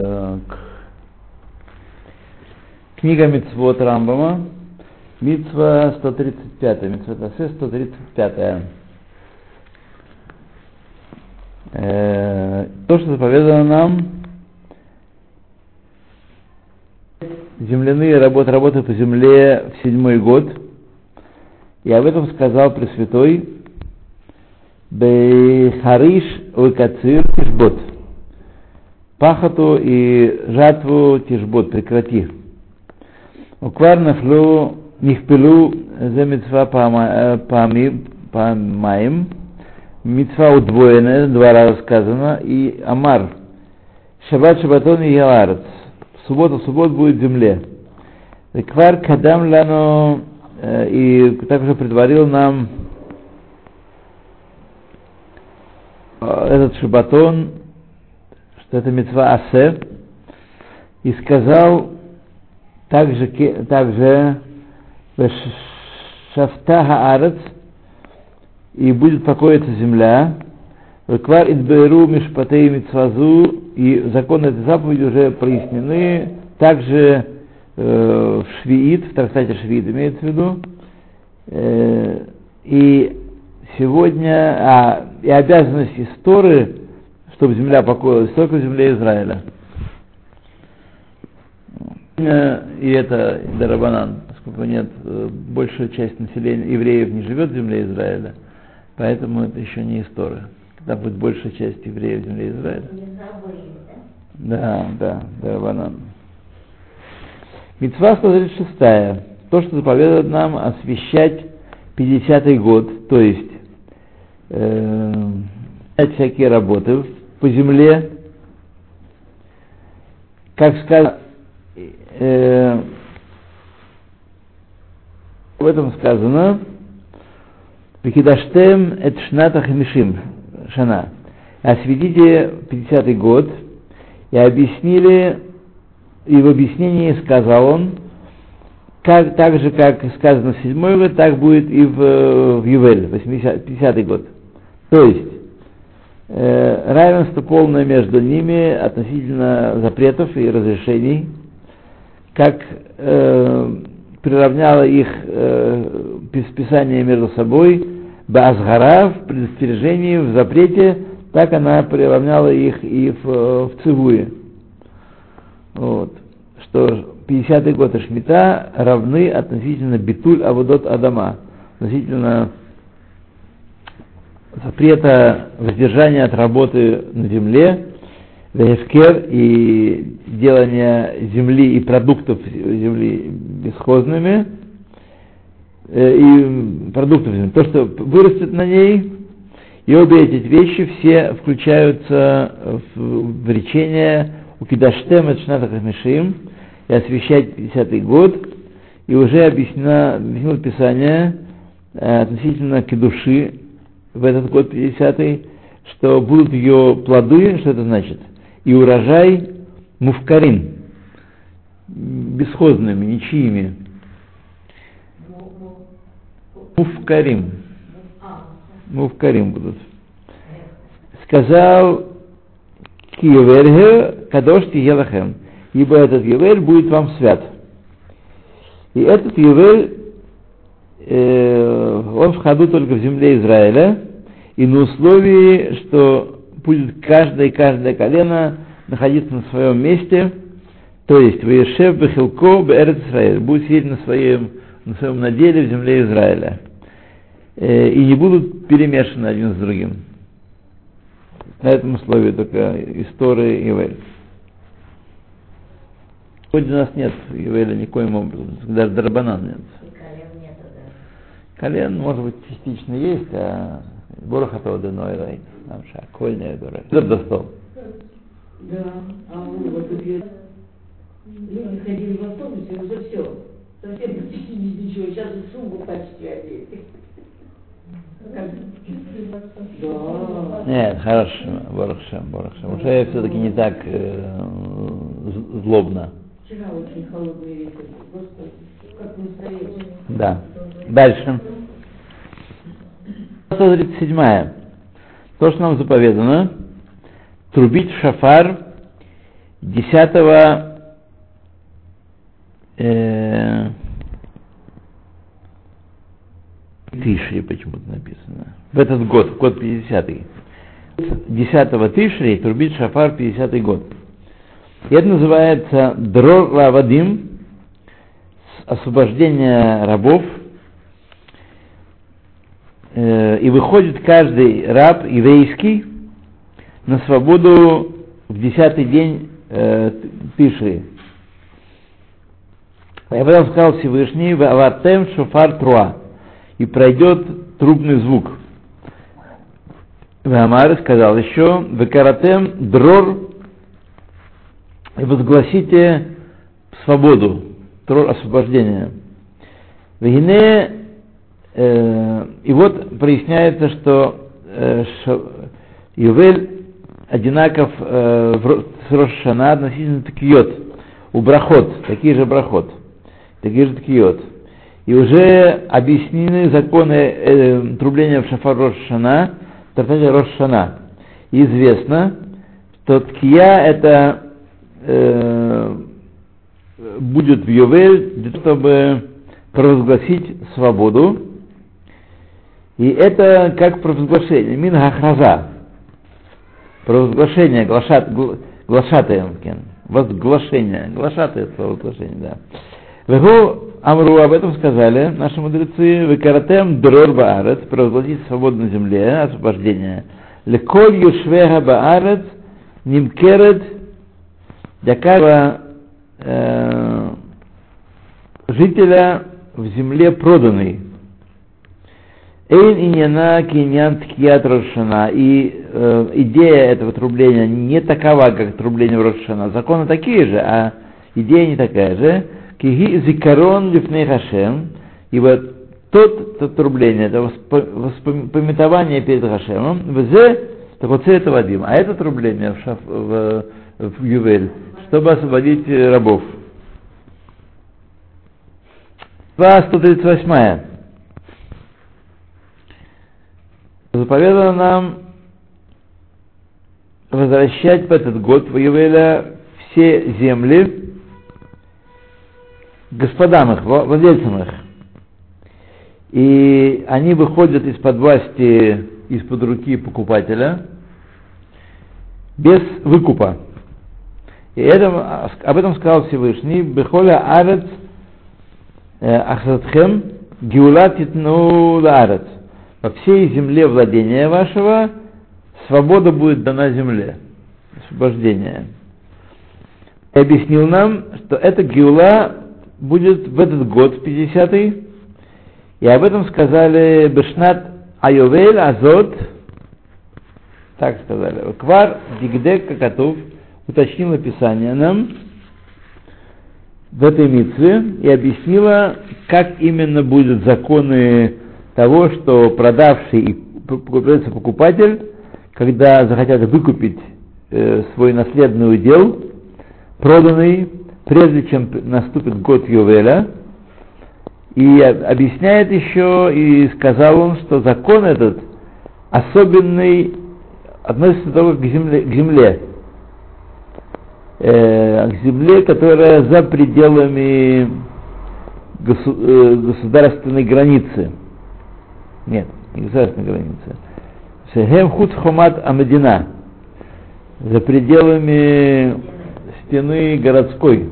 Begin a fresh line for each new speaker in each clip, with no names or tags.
Так. Книга Мицвод Рамбама, Мицва 135, Мицва Тасе 135. Э, то, что заповедано нам, земляные работы, работы по земле в седьмой год, и об этом сказал Пресвятой Бейхариш Уикацир Тишбот. Пахоту и жатву Тишбот прекрати. Уквар нафлю нихпелу за митцва памаим. Митцва удвоенная, два раза сказано, и Амар. Шаббат шаббатон и Яларец. Суббота, суббот будет в земле. Квар кадам лану и также предварил нам этот шабатон, что это мецва асе, и сказал также, также шафта хаарец, и будет покоиться земля, Квар идберу мишпатей мицвазу, и законы этой заповеди уже прояснены, также э, Швиит, в трактате Швиит имеется в виду, э, и сегодня, а, и обязанность истории, чтобы земля покоилась только в земле Израиля. И это Дарабанан, поскольку нет, большая часть населения евреев не живет в земле Израиля, поэтому это еще не история. Когда будет большая часть евреев в земле Израиля. Да, да, Дарабанан. Мецва 136. То, что заповедует нам освещать 50-й год, то есть э, всякие работы по земле, как сказано, э, в этом сказано, Викидаштем эт шната хамишим, шана. Осветите 50-й год, и объяснили, и в объяснении сказал он, как, так же, как сказано в седьмой год, так будет и в, в Ювель, 80, 50 год. То есть, э, равенство полное между ними относительно запретов и разрешений, как э, приравняло их э, Писание между собой, Базгара в предостережении, в запрете, так она приравняла их и в, в Цивуе. Вот. Что 50-й год Шмита равны относительно Битуль Авудот Адама, относительно запрета воздержания от работы на земле, Вехкер и делания земли и продуктов земли бесхозными, и продуктов земли, то, что вырастет на ней, и обе эти вещи все включаются в, в речение у Кидаштем et Шната Хамишим, и освещать 50-й год, и уже объяснено, объяснило Писание э, относительно кедуши в этот год 50-й, что будут ее плоды, что это значит, и урожай муфкарин, бесхозными, ничьими. Муфкарим. Муфкарим будут. Сказал Киеверге Кадош Тиелахем ибо этот Ювель будет вам свят. И этот Ювель, э, он в ходу только в земле Израиля, и на условии, что будет каждое и каждое колено находиться на своем месте, то есть Ваешев Бехилко Беэрет Израиль, будет сидеть на своем, на своем наделе в земле Израиля. Э, и не будут перемешаны один с другим. На этом условии только история Ивель. Сегодня у нас нет Ювеля никоим образом, даже Дарбанан нет.
Колен
может быть, частично есть, а Борохатова Деной Рейн, нам ша, Кольная Дора. Это достал.
Да, а мы вот я- люди ходили в автобусе, уже все. Совсем почти ничего, сейчас и сумку почти одели.
Нет, хорошо, Борохшем, Борохшем. Уже все-таки не так э, злобно.
Вчера очень холодный ветер, господи, как настоящий.
Да. Дальше. 137. То, что нам заповедано, трубить в шафар десятого э, Тишри почему-то написано. В этот год, год 50-й. 10 Тишри трубит шафар 50-й год. И это называется Дрор Лавадим, освобождение рабов. Э, и выходит каждый раб еврейский на свободу в десятый день э, Тишри. Я потом сказал Всевышний, Авартем Шофар Труа, и пройдет трубный звук. Вамар сказал еще, Векаратем Дрор, и возгласите свободу, трор освобождение. Вегине, и вот проясняется, что э, Ювель одинаков э, с Рошана относительно такиот, у брахот, такие же брахот, такие же такиот. И уже объяснены законы э, трубления в шафар Рошана, в трактате Рошана. Известно, что ткия это э, будет в Йовель, для того, чтобы провозгласить свободу. И это как провозглашение, мин хахраза, провозглашение, глашат, глашатаем, возглашение, глашатое провозглашение, да. Вегу Амру об этом сказали наши мудрецы, Векаратем дрор баарец, провозгласить свободу на земле, освобождение. Леколь юшвега баарец, нимкерет для каждого э, жителя в земле проданный. Эйн иньяна киньян ткият Рошана. И э, идея этого трубления не такова, как трубление в Рошана. Законы такие же, а идея не такая же. Киги зикарон лифней хашем. Ибо тот, то трубление, это воспоминание перед Хашемом, взе, так вот это Вадим. А это трубление в, шаф, в, в Ювель, чтобы освободить рабов. 138. Заповедано нам возвращать в этот год в Ювеля все земли господам их, владельцам их. И они выходят из-под власти, из-под руки покупателя без выкупа. И это, об этом сказал Всевышний, Бехоля арец э, ахратхем геулат титну арец. Во всей земле владения вашего свобода будет дана земле. Освобождение. И объяснил нам, что эта геула будет в этот год, 50-й, и об этом сказали Бешнат Айовель Азот, так сказали, Квар Дигдек Какатов, уточнила Писание нам в этой митве и объяснила, как именно будут законы того, что продавший и покупается покупатель, когда захотят выкупить э, свой наследный удел, проданный, прежде чем наступит год Йовеля, и объясняет еще, и сказал он, что закон этот особенный относится только к земле, к земле, э, к земле, которая за пределами э, государственной границы. Нет, не государственной границы. Шехем худ хомат амадина. За пределами стены городской.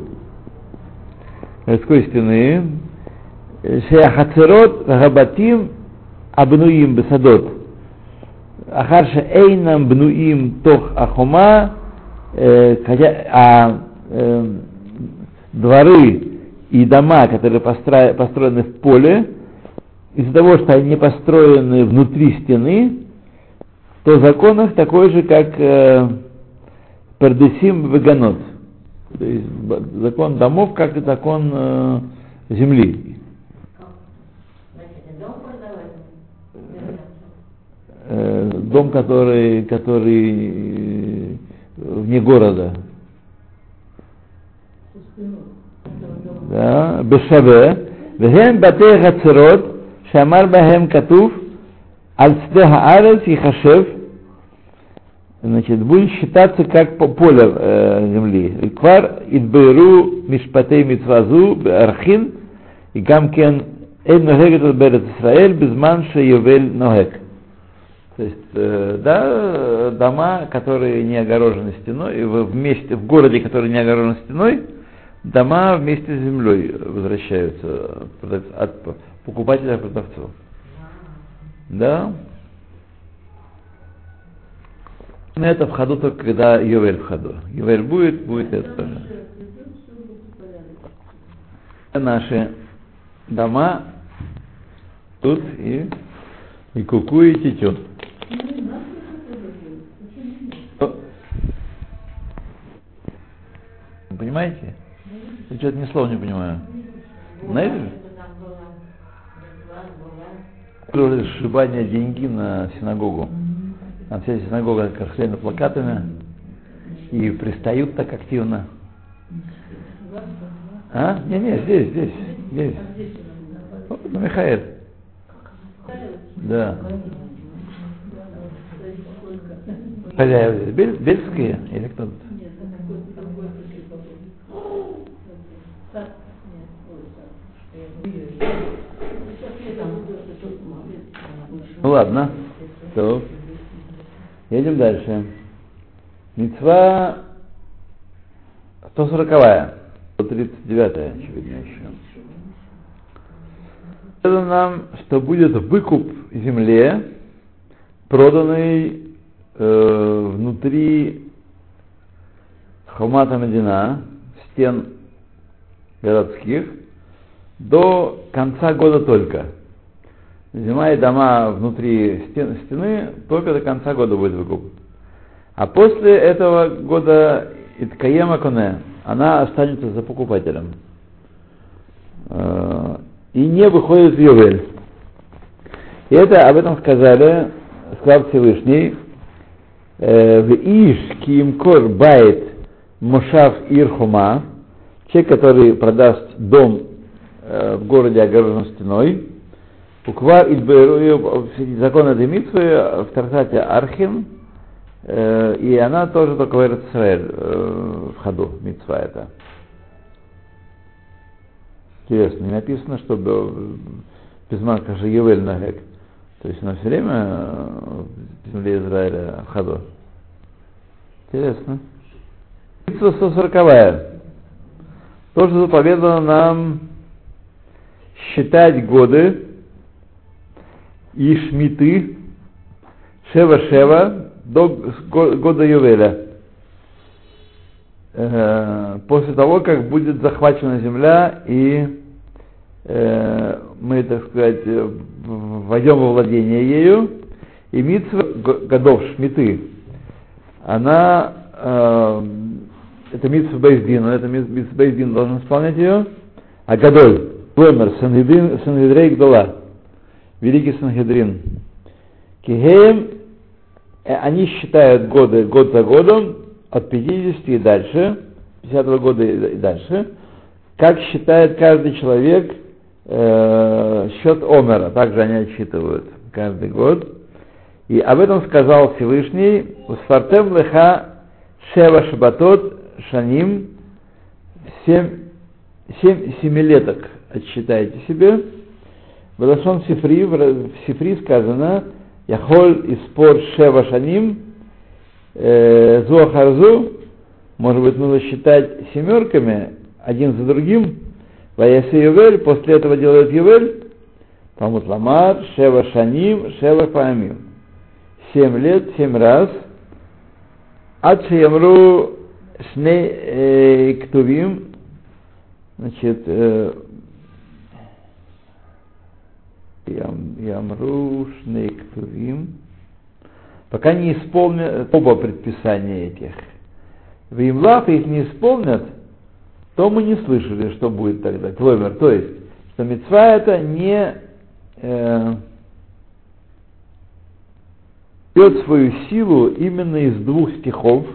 Городской стены. Шехацерот габатим абнуим бесадот. Ахарша эйнам бнуим тох ахома, а дворы и дома, которые построены в поле, из-за того, что они построены внутри стены, то закон их такой же, как э, Пердесим Веганот. То есть закон домов, как и закон э, земли. Э, дом, который, который э, вне города. Да, Бешаве. Вехен бате хацерот, шамар бахем катув, על שדה הארץ ייחשב, значит, будет считаться как по- поле э, земли. Квар идберу мишпатей митвазу архин и гамкен эйн ногегет берет Исраэль безман йовель ногек. То есть, э, да, э, дома, которые не огорожены стеной, в, вместе, в городе, который не огорожен стеной, дома вместе с землей возвращаются продав- от покупателя к продавцу. Да. Но это в ходу только когда Ювель в ходу. Ювель будет, будет это тоже. Наши дома тут и, и куку, и тетю. Понимаете? Я что-то ни слова не понимаю. Знаете? Сшибание деньги на синагогу. Там вся синагога красивыми плакатами. И пристают так активно. А? Не-не, здесь, здесь, здесь. Вот, на Михаил. Да. Хозяева, Бель, бельские или кто-то? Ну ладно. То. Едем дальше. Мецва 140 139 очевидно еще. Это нам, что будет выкуп земле, проданный э, внутри Хумата Медина, стен городских, до конца года только. Зима и дома внутри стен, стены только до конца года будет выкуп. А после этого года Иткаема Коне, она останется за покупателем. Э, И не выходит в Ювель. И это об этом сказали, сказал Всевышний, э, в Иш Киимкор Байт Мошав Ирхума, человек, который продаст дом э, в городе огорожен стеной, Уквар Идберу, закон этой митвы в Тарсате Архим, и она тоже только в Израиль в ходу, митва это. Интересно, не написано, что Пизманка же Евель Нагек. То есть она все время в земле Израиля в ходу. Интересно. Митва 140 То, что заповедано нам считать годы и шмиты Шева-Шева до года Ювеля. Э, после того, как будет захвачена земля и э, мы, так сказать, войдем во владение ею, и митцва годов шмиты, она, э, это митцва Бейздин, это митцва Бейздин должен исполнять ее, а годой, Ломер, Сангедрин, Сангедрей Гдола, Великий Сангедрин, Кихеем, они считают годы год за годом, от 50 и дальше, 50 года и дальше, как считает каждый человек э, счет Омера, также они отсчитывают каждый год. И об этом сказал Всевышний, «Усфартем леха шева шабатот шаним» семь, семь семилеток отсчитайте себе. В Лашон Сифри, в Сифри сказано «Яхоль испор шева шаним» Зуахарзу, может быть, нужно считать семерками, один за другим, Ваяси Ювель, после этого делает Ювель, Талмуд Ламар, Шева Шаним, Шева Паамим. Семь лет, семь раз. Ад Шеямру Шне Ктувим, значит, Ямру Шне Ктувим, пока не исполнят оба предписания этих. В Имлав их не исполнят, то мы не слышали, что будет тогда. Кломер, то есть, что мецва это не э, берет свою силу именно из двух стихов.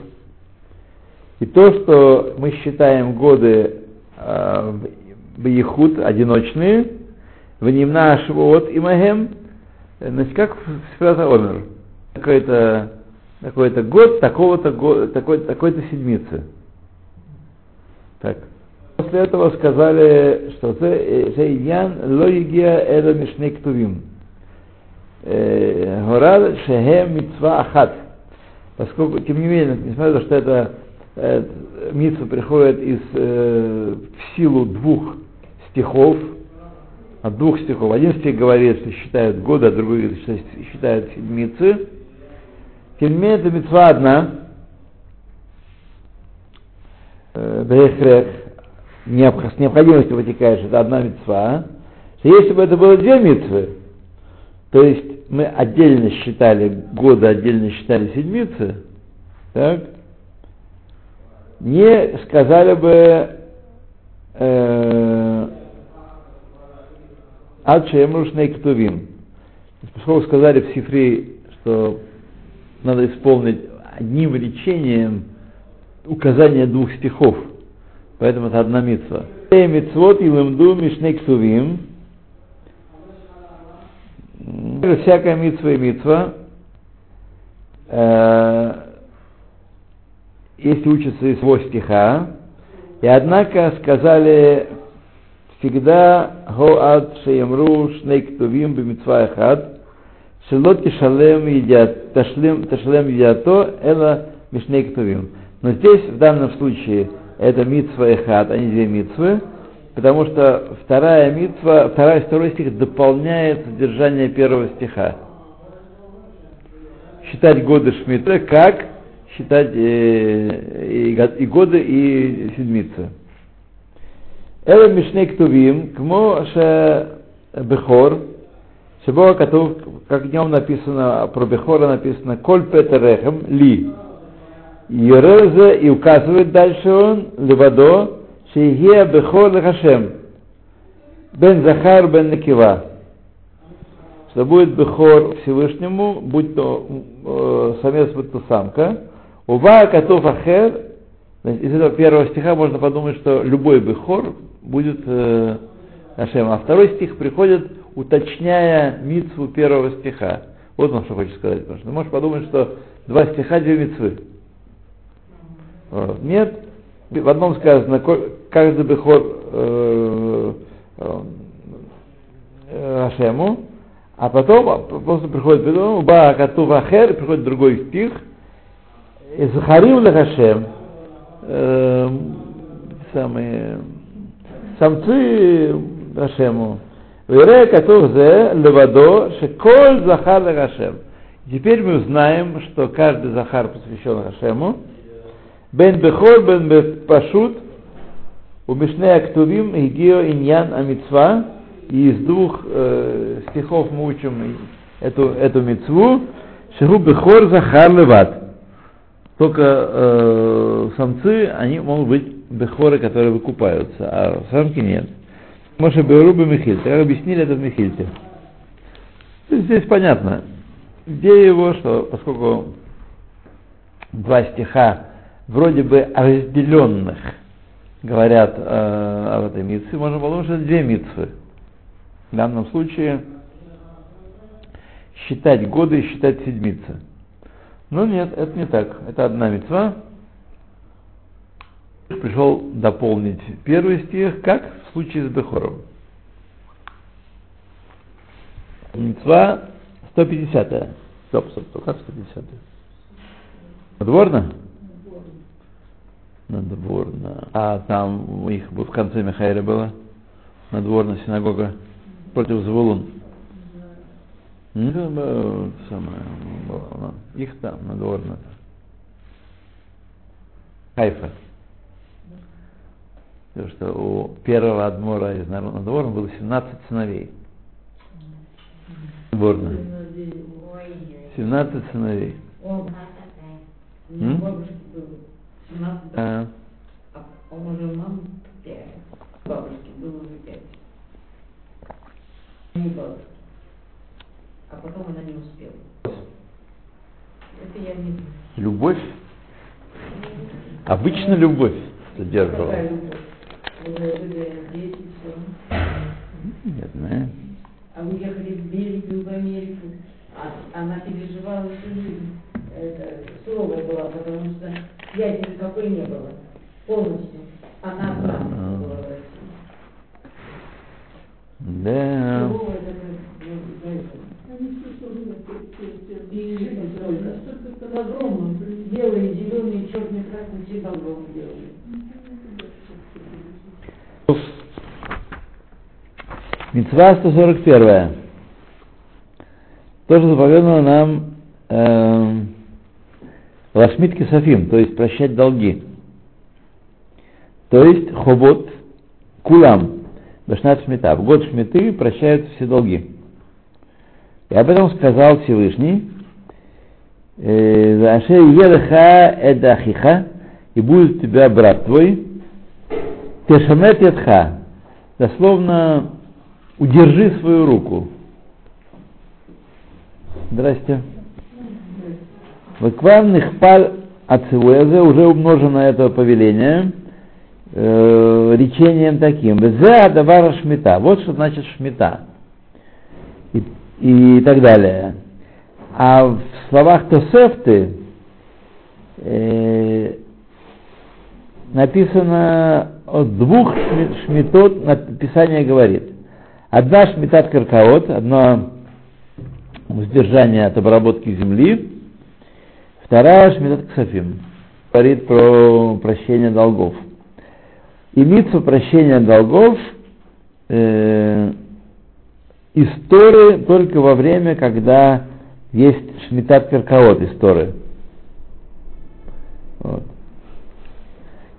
И то, что мы считаем годы э, Бейхуд одиночные, в Нимна Швот и Магем, значит, как Сферата Омер какое-то такой-то год, такого-то года, такой, такой-то седмицы. Так. После этого сказали, что це Иян логия это мишней ктувим. Горад шехем митцва ахат. Поскольку, тем не менее, несмотря на то, что это э, митцва приходит из, э, в силу двух стихов, от двух стихов. Один стих говорит, что считают годы, а другой говорит, считают седмицы. Тем не менее, это митцва одна. Бехрех, с необходимостью вытекает, что это одна митцва. Если бы это было две митцвы, то есть мы отдельно считали годы, отдельно считали седмицы, так, не сказали бы э, Ад Шеемрушней Ктувим. Поскольку сказали в Сифре, что надо исполнить одним речением указание двух стихов, поэтому это одна митва. Митцвот и лемду мишней ктувим. Всякая митва и митва, э, если учатся из его стиха, и однако сказали всегда гоад шеемру шней ктувим бемитва эхад, шело тишалем едят, ташлем, ташлем едято, эла мишней ктувим. Но здесь, в данном случае, это митва эхад, а не две митвы, потому что вторая митва, вторая, второй стих дополняет содержание первого стиха. Считать годы шмита, как считать э, и, и годы, и седмицы. אלה משני כתובים, כמו שבכור, שבו כתוב, как днем написано, про Бехора написано, Коль Петер Рехем, Ли. Ерезе и указывает дальше он, Левадо, Шейгия Бехор Лехашем, Бен Захар Бен Некива. Что будет Бехор Всевышнему, будь то э, самец, будь то самка. Ува Катов Ахер, из этого первого стиха можно подумать, что любой Бехор будет э, Ашем. А второй стих приходит, уточняя мицву первого стиха. Вот он что хочет сказать. Потому что ты можешь подумать, что два стиха, две мицвы. Нет. В одном сказано, каждый бехор э, э, Ашему, а потом просто приходит Ба Кату Вахер, приходит другой стих, и Захарим Лехашем, э, самые самцы Ашему. Вере Катув зе левадо шеколь захар Ашем. Теперь мы знаем, что каждый захар посвящен Ашему. Бен Бехор, Бен Пашут, у Мишнея Ктувим, Игио Иньян Амитсва, и из двух э, стихов мы учим эту, эту мицву, Шеру Бехор Захар Леват. Только э, самцы, они могут быть бехоры, которые выкупаются, а самки нет. Моше Беруба Михильте. Как объяснили это в Михильте. Здесь понятно. Идея его, что поскольку два стиха вроде бы разделенных говорят э, об этой митце, можно подумать, что две митцвы. В данном случае считать годы и считать седмицы. Но нет, это не так. Это одна митцва, пришел дополнить первый стих, как в случае с Бехором. Мецва 150 Стоп, стоп, стоп, как 150 Надворно? Надворно. А там у них в конце Михаила было? Надворно синагога против Звулун. Ну, самое, их там, надворно. Хайфа. Потому что у первого адмора из народного двора было 17 сыновей. Сборно. 17 сыновей.
А.
Любовь? Обычно любовь задерживала.
Какая любовь? Дети, все.
Не знаю.
А уехали в Бельгию, в Америку. А она переживала всю жизнь. это, суровая была, потому что связи никакой не было. Полностью. Она одна
Да.
была в России.
Да.
Суровая такая, ну, знаете, И погромы. Белые, зеленые, черные, красные, все погромы делали.
Мецва 141. Тоже заповедано нам э, лашмит кесафим, то есть прощать долги. То есть хобот кулам, башнат шмита. В год шмиты прощаются все долги. И об этом сказал Всевышний, э, «Заше елеха эдахиха, и будет у тебя брат твой, тешамет ядха, дословно удержи свою руку. Здрасте. Выквам паль ацивуэзе, уже умножено это повеление, э, речением таким. Везе адавара шмита. Вот что значит шмита. И, и так далее. А в словах Тосефты э, написано от двух шми- шмитот, написание говорит. Одна шмитат каркаот, одно воздержание от обработки земли, вторая шмитат ксафим, говорит про прощение долгов. И митсва прощения долгов э, истории только во время, когда есть шмитат каркаот истории. Вот.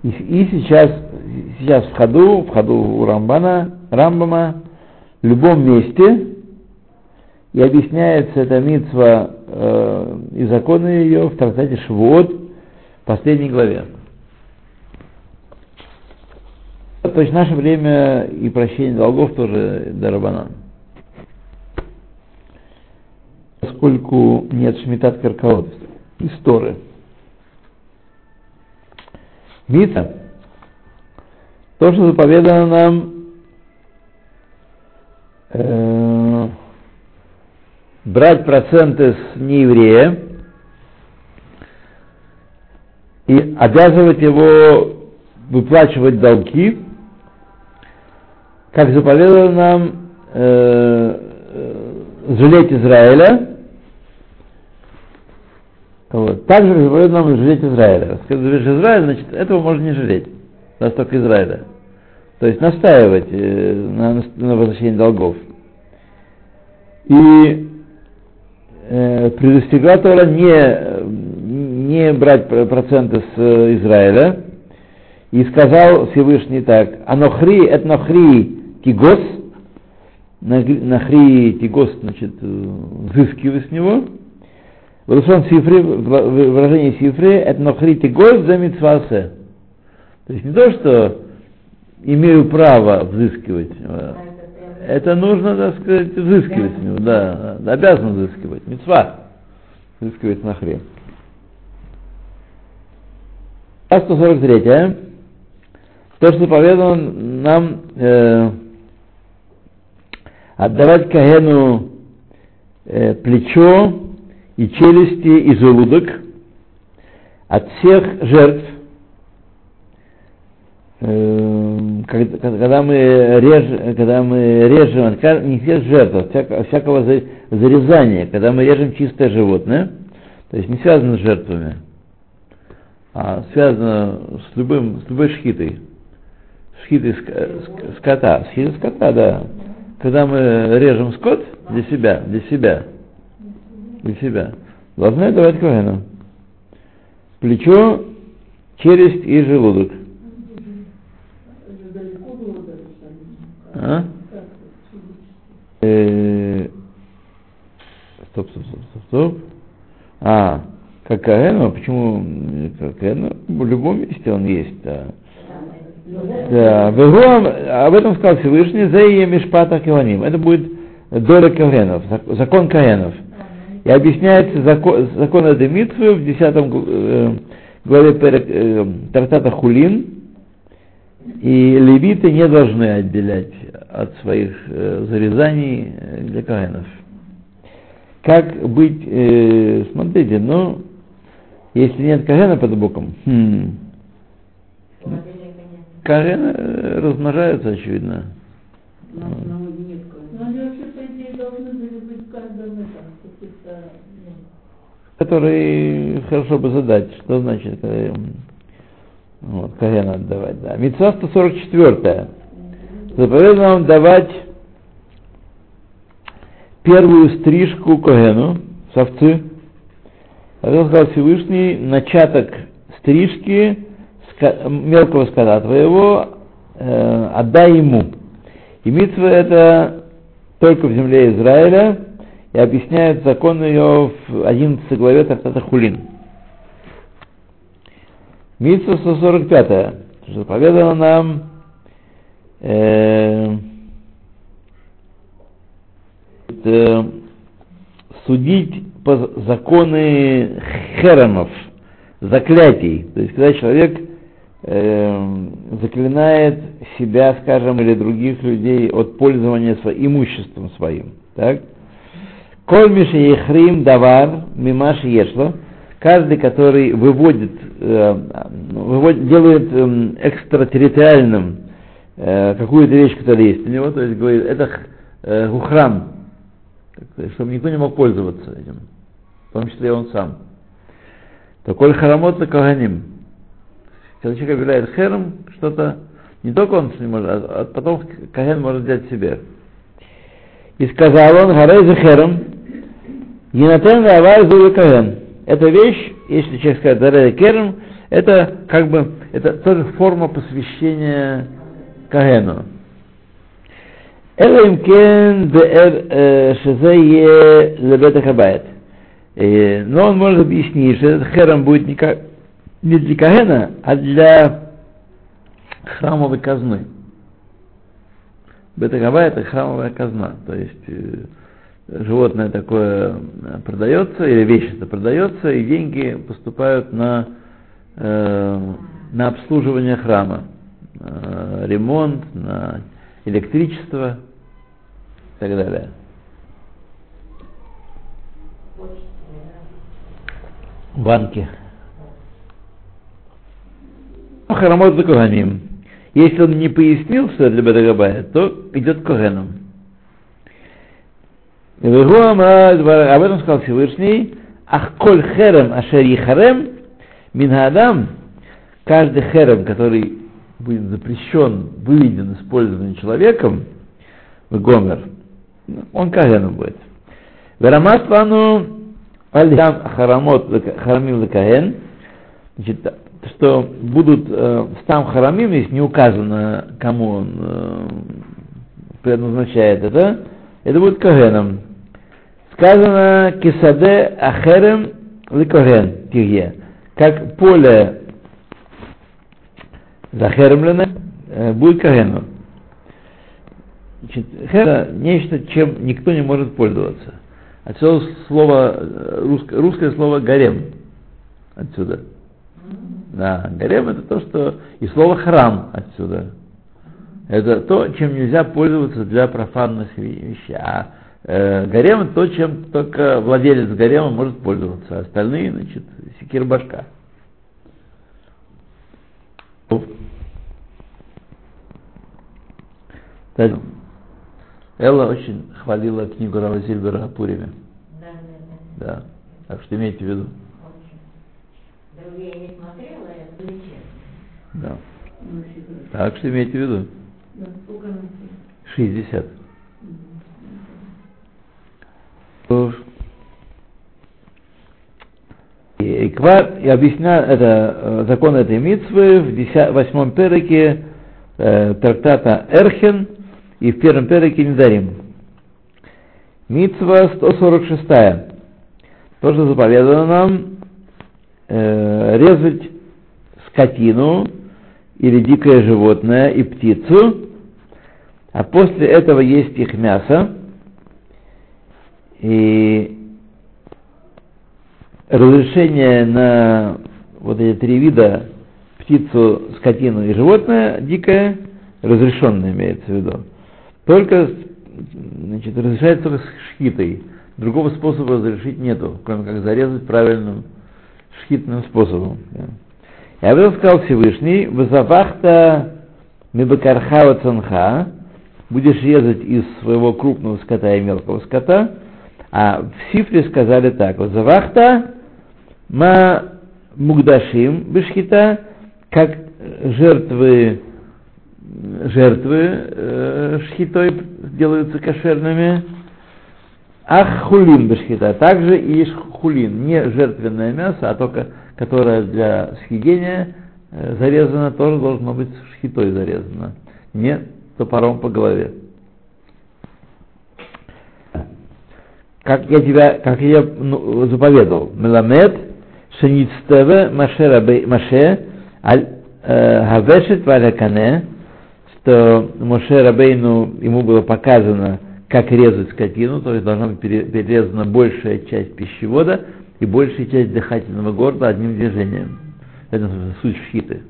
И, и сейчас, сейчас в ходу, в ходу у Рамбана, Рамбама, любом месте, и объясняется эта митцва э, и законы ее в трактате Швуот, последней главе. То есть наше время и прощение долгов тоже дарабанан. Поскольку нет шмитат каркаот, истории. Мита, то, что заповедано нам брать проценты с нееврея и обязывать его выплачивать долги, как заповедано нам э, э, жалеть Израиля, вот. Также заповедано нам жалеть Израиля. Когда жалеешь Израиля, значит, этого можно не жалеть, раз только Израиля. То есть настаивать э, на, на возвращении долгов. И э, предостерегла Тора не, не брать проценты с э, Израиля, и сказал Всевышний так, анохри, это нохри тигос, нахри тигос, значит, взыскивай с него, Выражен цифры, выражение цифры, это нохри тигос за митцвасе. То есть не то, что имею право взыскивать,
А это
нужно, так сказать, взыскивать с него, да, обязан взыскивать, митцва, взыскивать на хрен. 143. То, что поведал нам э, отдавать Каену э, плечо и челюсти и желудок от всех жертв, когда, когда мы режем, когда мы режем не всех жертв, а всяко- всякого за- зарезания, когда мы режем чистое животное, то есть не связано с жертвами, а связано с любым, с любой шхитой, шхитой ск- скота, шхитой скота, да. Когда мы режем скот для себя, для себя, для себя, должны давать Коэну. Плечо, челюсть и желудок. А? Э, Стоп, стоп, стоп, стоп, стоп. А, как Коэну, почему э, как Коэну? В любом месте он есть, да. Да, об этом сказал Всевышний, за и Мишпата Кеваним. Это будет доля Кевенов, закон Каенов. И объясняется закон, закон митвы в 10 э, главе э, Трактата Хулин. И левиты не должны отделять от своих э, зарезаний э, для Каинов. Как быть, э, смотрите, ну, Если нет Кагена под боком, хм, э, размножаются, очевидно.
У нас на моде нет
Ну,
кого.
они вообще, по идее, должны были быть в каждом этом, каких-то, ну,
который хорошо бы задать, что значит э, вот, Кагена отдавать. Да. Митцва 144. Заповедано вам давать первую стрижку Когену, совцы. Потом сказал Всевышний, начаток стрижки мелкого скота твоего э, отдай ему. И митцва это только в земле Израиля, и объясняет закон ее в 11 главе Тартата Хулин. Митцва 145, заповедала нам э, э, судить по законы херамов, заклятий. То есть, когда человек э, заклинает себя, скажем, или других людей от пользования своим имуществом своим. Так? Коль миши ехрим давар мимаши ешло, каждый, который выводит, э, выводит делает э, экстратерриториальным э, какую-то вещь, которая есть у него, то есть говорит, это х- э, чтобы никто не мог пользоваться этим, в том числе и он сам. То коль харамот на каганим, когда человек объявляет хером, что-то, не только он не может, а а потом каген может взять себе. И сказал он, гарей за хером, Енатен Равай Зула Каген. Эта вещь, если человек скажет Дарей Керем, это как бы, это тоже форма посвящения Кагену. Элем кен беэр шезе лебета хабайт. Но он может объяснить, что этот хером будет не, ка- не для Кагена, а для храмовой казны. Бетагава это храмовая казна, то есть э, животное такое э, продается, или вещь это продается, и деньги поступают на, э, на обслуживание храма, на ремонт, на электричество и так далее. Банки. Харамот за Коганим. Если он не пояснил, что это для Бетагабая, то идет Коганом. Об этом сказал Всевышний, Ах коль херем ашер харем минхадам, каждый херем, который будет запрещен, выведен из использования человеком, в Гомер, он каганом будет. Верамат вану аль-ям харамот харамим лекаген, значит, что будут э, стам харамим, если не указано, кому он э, предназначает это, это будет кагеном. Сказано кисаде ахерем лекоген тигье. Как поле захеремлено э, будет кагену. Значит, хера нечто, чем никто не может пользоваться. Отсюда слово, э, русское, русское слово гарем. Отсюда. Да, гарем это то, что... И слово храм отсюда. Это то, чем нельзя пользоваться для профанных вещей. А э, гарем то, чем только владелец гарема может пользоваться. А остальные, значит, секир башка. Элла очень хвалила книгу Рава Зильбера о Пуриме.
Да, да, да.
Да. Так что имейте в виду.
Другие не смотрела, я честна.
Да.
Ну.
Так что имейте в виду.
Да, сколько нам?
60. И Квар, и объясняю это, э, закон этой митцвы в 10, восьмом переке э, трактата Эрхен и в первом переке Недарим. Митцва 146. Тоже заповедано нам э, резать скотину или дикое животное и птицу, а после этого есть их мясо, и разрешение на вот эти три вида, птицу, скотину и животное дикое, разрешенное имеется в виду, только значит, разрешается только с шхитой. Другого способа разрешить нету, кроме как зарезать правильным шхитным способом. И об этом сказал Всевышний, «Вазавахта мибакархава цанха», будешь резать из своего крупного скота и мелкого скота, а в Сифре сказали так, «Вазавахта ма мугдашим бешхита», как жертвы жертвы э, шхитой делаются кошерными, ах хулин бешхита, также и хулин, не жертвенное мясо, а только которое для съедения э, зарезано, тоже должно быть шхитой зарезано, не топором по голове. Как я тебя, как я ну, заповедовал, Меламед, Шеництеве, Маше, Маше, Хавешет Валякане, что Моше Рабейну ему было показано, как резать скотину, то есть должна быть перерезана большая часть пищевода и большая часть дыхательного горла одним движением. Это суть шхиты.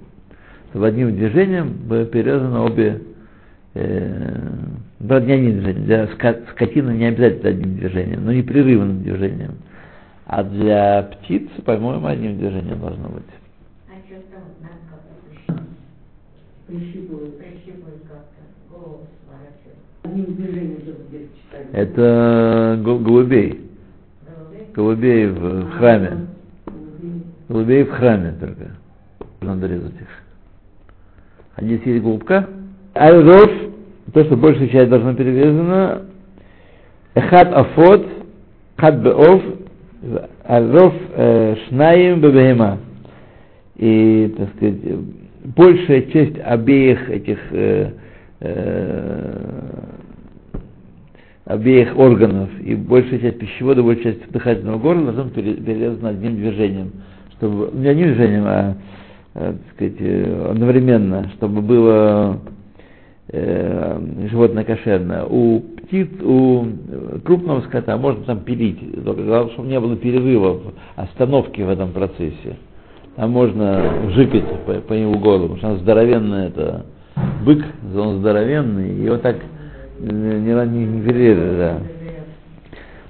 Чтобы одним движением было перерезано обе э, движением. Для скотины не обязательно одним движением, но непрерывным движением. А для птиц, по-моему, одним движением должно быть.
А что там надо как-то
Прищипывают.
прищипывать как-то, голову сворачивать.
Одним движением чтобы где-то читали.
Это гол- голубей.
Голубей?
В, храме. Голубей в храме только. Надо резать их. А здесь есть голубка. Альров, то, что большая часть должна перерезана. Эхат афот, хат беов, альров э, шнаим бебехема. И, так сказать, большая часть обеих этих э, э, обеих органов и большая часть пищевода, большая часть дыхательного горла должна перерезана одним движением, чтобы не одним движением, а так сказать, одновременно, чтобы было э, животное кошерное. У птиц, у э, крупного скота можно там пилить, только главное, чтобы не было перерывов, остановки в этом процессе. Там можно жикать по, по его голову, потому что он здоровенный, это бык, он здоровенный, и вот так не, не, не перерезать, да.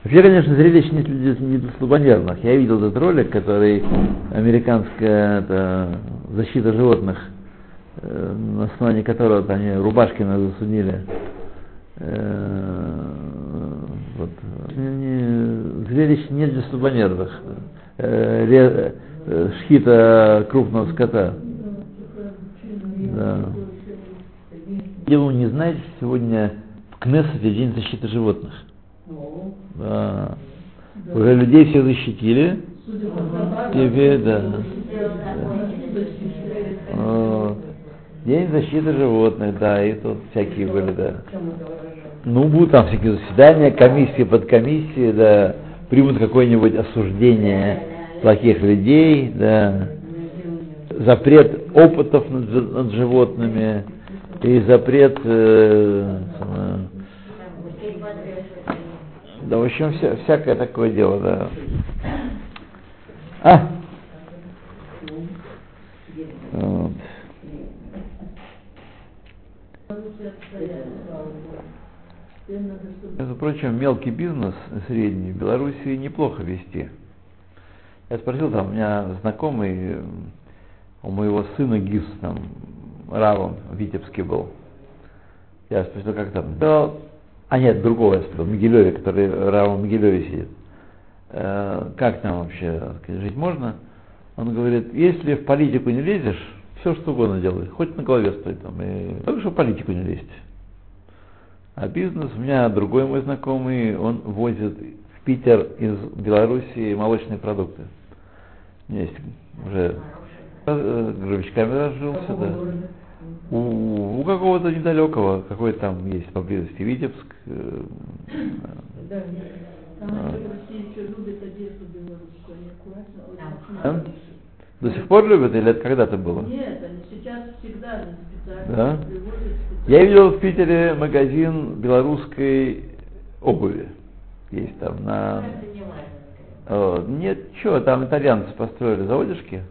Вообще, конечно, зрелище не не для слабонервных. Я видел этот ролик, который американская это, защита животных, э, на основании которого они Рубашкина засудили. Э. Не- зрелище не для слабонервных. Э, э, шхита крупного скота. Да. Дело не знаете, сегодня в Кнессете день защиты животных. Да. Уже людей все защитили. Теперь, да. Вот. День защиты животных, да, и тут всякие были, да. Ну, будут там всякие заседания, комиссии, подкомиссии, да, примут какое-нибудь осуждение плохих людей, да, запрет опытов над, над животными и запрет, э, да, в общем, вся, всякое такое дело, да. А! Вот.
теперь надо, чтобы
Между прочим, мелкий бизнес средний в Белоруссии неплохо вести. Я спросил, там у меня знакомый, м, у моего сына ГИС, там, Равом в Витебске был. Я спросил, как там? Да, а нет, другого я спросил, Мигелеве, который Равом в Мигелеве сидит. «Э, как там вообще сказать, жить можно? Он говорит, если в политику не лезешь, все что угодно делай, хоть на голове стой там, и только что в политику не лезть. А бизнес, у меня другой мой знакомый, он возит в Питер из Белоруссии молочные продукты. У меня есть уже э, грузовичками разжился, да. У, у какого-то недалекого, какой там есть поблизости Витебск. э,
Да,
там
А.
еще любят одежду белорусскую, аккуратно?
До сих пор любят или это когда-то было?
Нет, они сейчас всегда
Да? Я видел в Питере магазин белорусской обуви. Есть там на...
Важно.
Э, Нет, что, там итальянцы построили заводишки.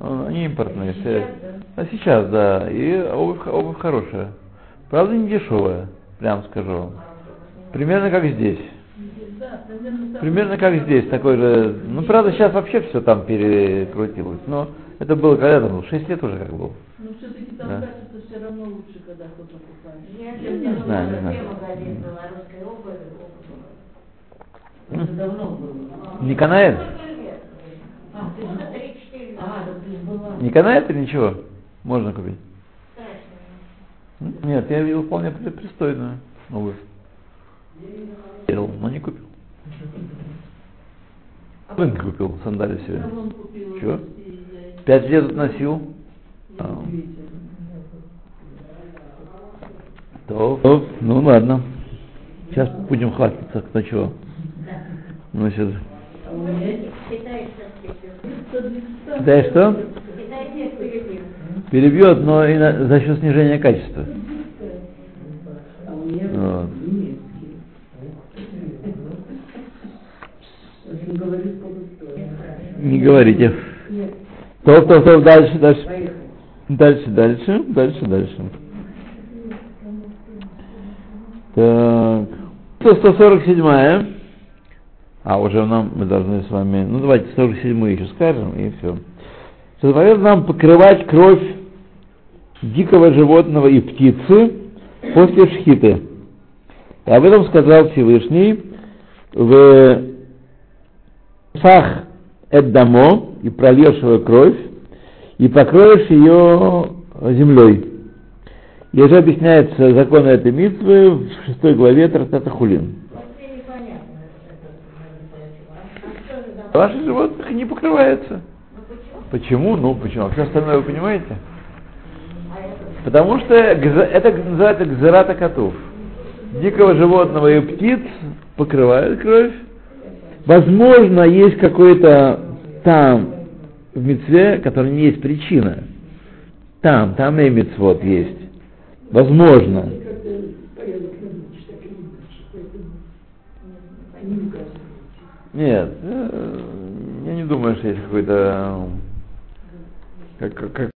Они импортные. Все.
сейчас, да?
А сейчас, да. И обувь, обувь хорошая. Правда, не дешевая, прям скажу. Примерно как здесь. Примерно как здесь, такой же. Ну, правда, сейчас вообще все там перекрутилось. Но это было когда там, 6 лет уже как было.
Но все-таки там
Да.
Лучше, когда кто покупает.
Я
Не знаю, не знаю.
магазин была русской обуви.
Это давно было.
Не канает?
А, ты же...
три-четыре
А, да ты же была.
Не канает или ничего? Можно купить. Нет, я видел вполне при- пристойную обувь. Видел, но не купил. Рынке купил сандали.
Давно купила
Чего? Пять лет носил. То, ну ладно. Сейчас будем хвастаться, кто чего
Таджикистан.
Да и что? Перебьет, но и на- за счет снижения качества. Вот. Не говорите. Топ, топ, топ, дальше, дальше. Дальше, дальше, дальше, дальше. Так. 147 А, уже нам, мы должны с вами, ну давайте 47 еще скажем, и все. Что заповедано нам покрывать кровь дикого животного и птицы после шхиты. И об этом сказал Всевышний в Сах Эддамо, и прольешь его кровь, и покроешь ее землей. И уже объясняется законы этой митвы в шестой главе Тратата Хулин.
Же
Ваши животных не покрывается.
Почему?
Ну, почему? А все остальное вы понимаете? Потому что это называется гзерата котов. Дикого животного и птиц покрывает кровь. Возможно, есть какой-то там в мецве, который не есть причина. Там, там и мецвод есть. Возможно.
Указывайте.
Нет, э, я не думаю, что есть какой-то как, как, как